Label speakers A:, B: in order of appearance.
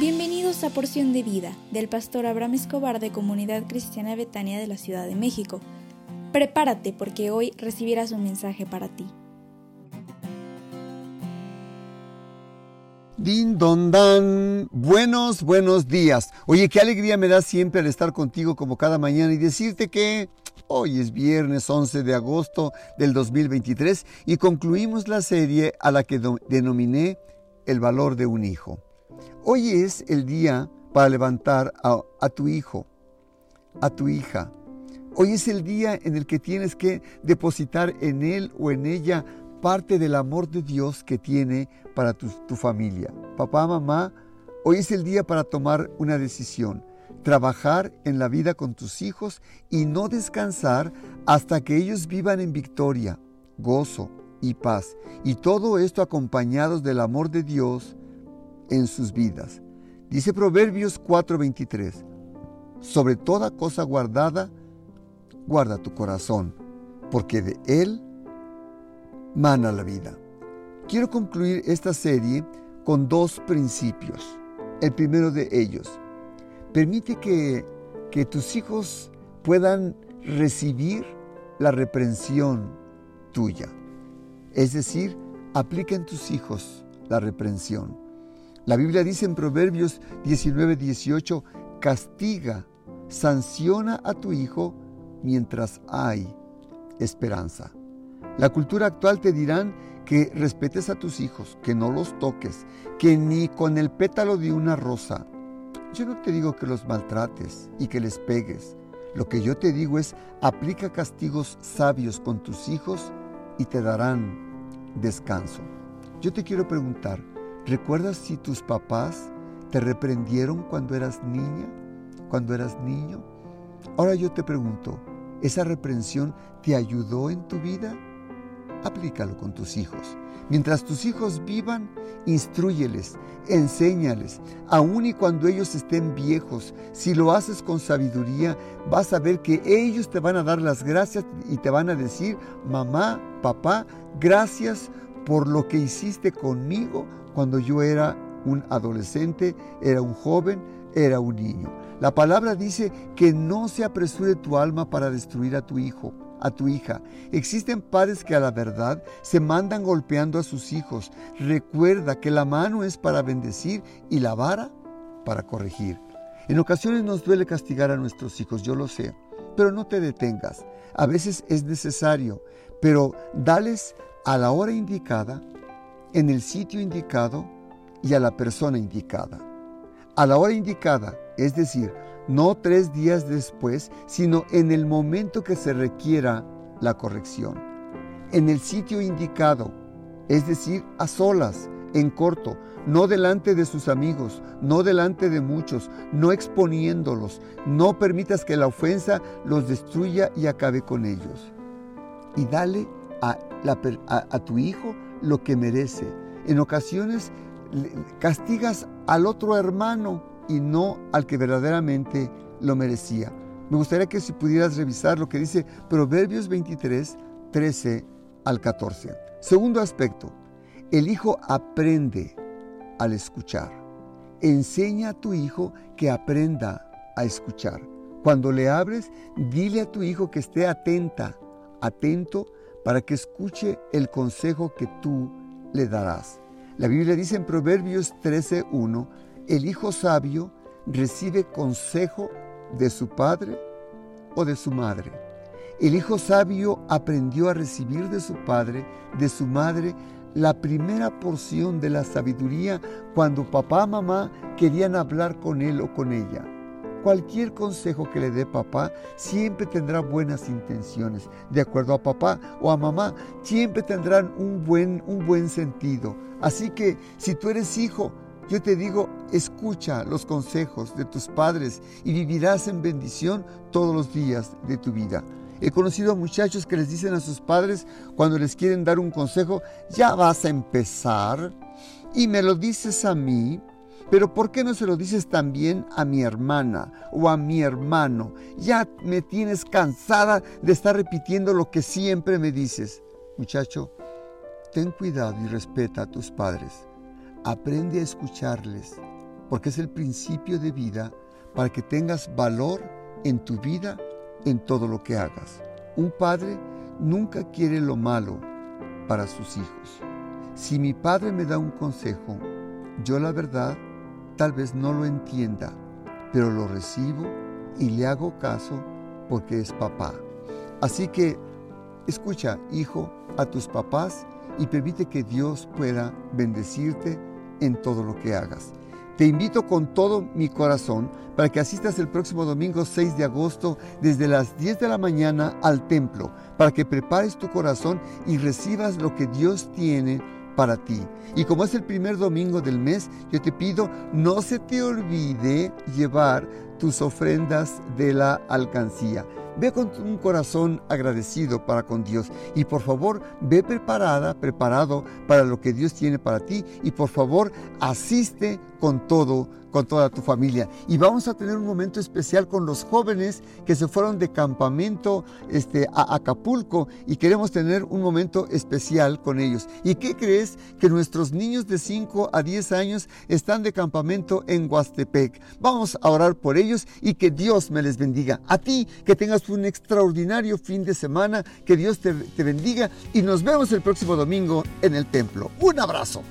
A: Bienvenidos a Porción de Vida del pastor Abraham Escobar de Comunidad Cristiana Betania de la Ciudad de México. Prepárate porque hoy recibirás un mensaje para ti.
B: Din don dan, buenos, buenos días. Oye, qué alegría me da siempre al estar contigo como cada mañana y decirte que hoy es viernes 11 de agosto del 2023 y concluimos la serie a la que denominé El valor de un hijo. Hoy es el día para levantar a, tu hijo, a tu hija. Hoy es el día en el que tienes que depositar en él o en ella parte del amor de Dios que tiene para tu, tu, familia. Papá, mamá, hoy es el día para tomar una decisión, trabajar en la vida con tus hijos y no descansar hasta que ellos vivan en victoria, gozo y paz. Y todo esto acompañados del amor de Dios en sus vidas. Dice Proverbios 4:23, sobre toda cosa guardada, guarda tu corazón, porque de él mana la vida. Quiero concluir esta serie con dos principios. El primero de ellos, permite que, que tus hijos puedan recibir la reprensión tuya. Es decir, aplica en tus hijos la reprensión. La Biblia dice en Proverbios 19, 18, castiga, sanciona a tu hijo mientras hay esperanza. La cultura actual te dirán que respetes a tus hijos, que no los toques, que ni con el pétalo de una rosa. Yo no te digo que los maltrates y que les pegues. Lo que yo te digo es, aplica castigos sabios con tus hijos y te darán descanso. Yo te quiero preguntar, ¿Recuerdas si tus papás te reprendieron cuando eras niña, cuando eras niño? Ahora yo te pregunto, ¿esa reprensión te ayudó en tu vida? Aplícalo con tus hijos. Mientras tus hijos vivan, instruyeles, enséñales, aun y cuando ellos estén viejos. Si lo haces con sabiduría, vas a ver que ellos te van a dar las gracias y te van a decir, mamá, papá, gracias por lo que hiciste conmigo cuando yo era un adolescente, era un joven, era un niño. La palabra dice que no se apresure tu alma para destruir a tu hijo, a tu hija. Existen padres que a la verdad se mandan golpeando a sus hijos. Recuerda que la mano es para bendecir y la vara para corregir. En ocasiones nos duele castigar a nuestros hijos, yo lo sé, pero no te detengas. A veces es necesario, pero dales a la hora indicada en el sitio indicado y a la persona indicada. A la hora indicada, es decir, no tres días después, sino en el momento que se requiera la corrección. En el sitio indicado, es decir, a solas, en corto, no delante de sus amigos, no delante de muchos, no exponiéndolos. No permitas que la ofensa los destruya y acabe con ellos. Y dale a, a tu hijo lo que merece. En ocasiones castigas al otro hermano y no al que verdaderamente lo merecía. Me gustaría que si pudieras revisar lo que dice Proverbios 23, 13 al 14. Segundo aspecto, el hijo aprende al escuchar. Enseña a tu hijo que aprenda a escuchar. Cuando le abres, dile a tu hijo que esté atenta, atento para que escuche el consejo que tú le darás. La Biblia dice en Proverbios 13:1, el hijo sabio recibe consejo de su padre o de su madre. El hijo sabio aprendió a recibir de su padre, de su madre, la primera porción de la sabiduría cuando papá, mamá querían hablar con él o con ella. Cualquier consejo que le dé papá siempre tendrá buenas intenciones. De acuerdo a papá o a mamá, siempre tendrán un buen, un buen sentido. Así que si tú eres hijo, yo te digo, escucha los consejos de tus padres y vivirás en bendición todos los días de tu vida. He conocido a muchachos que les dicen a sus padres cuando les quieren dar un consejo, ya vas a empezar y me lo dices a mí pero ¿por qué no se lo dices también a mi hermana o a mi hermano? Ya me tienes cansada de estar repitiendo lo que siempre me dices. Muchacho, ten cuidado y respeta a tus padres. Aprende a escucharles porque es el principio de vida para que tengas valor en tu vida, en todo lo que hagas. Un padre nunca quiere lo malo para sus hijos. Si mi padre me da un consejo, yo la verdad tal vez no lo entienda, pero lo recibo y le hago caso porque es papá. Así que escucha, hijo, a tus papás y permite que Dios pueda bendecirte en todo lo que hagas. Te invito con todo mi corazón para que asistas el próximo domingo 6 de agosto desde las 10 de la mañana al templo, para que prepares tu corazón y recibas lo que Dios tiene para ti. Y como es el primer domingo del mes, yo te pido, no se te olvide llevar tus ofrendas de la alcancía. Ve con un corazón agradecido para con Dios y por favor ve preparada, preparado para lo que Dios tiene para ti y por favor asiste con todo con toda tu familia. Y vamos a tener un momento especial con los jóvenes que se fueron de campamento este, a Acapulco y queremos tener un momento especial con ellos. ¿Y qué crees? Que nuestros niños de 5 a 10 años están de campamento en Huastepec. Vamos a orar por ellos y que Dios me les bendiga. A ti, que tengas un extraordinario fin de semana, que Dios te, te bendiga y nos vemos el próximo domingo en el templo. Un abrazo.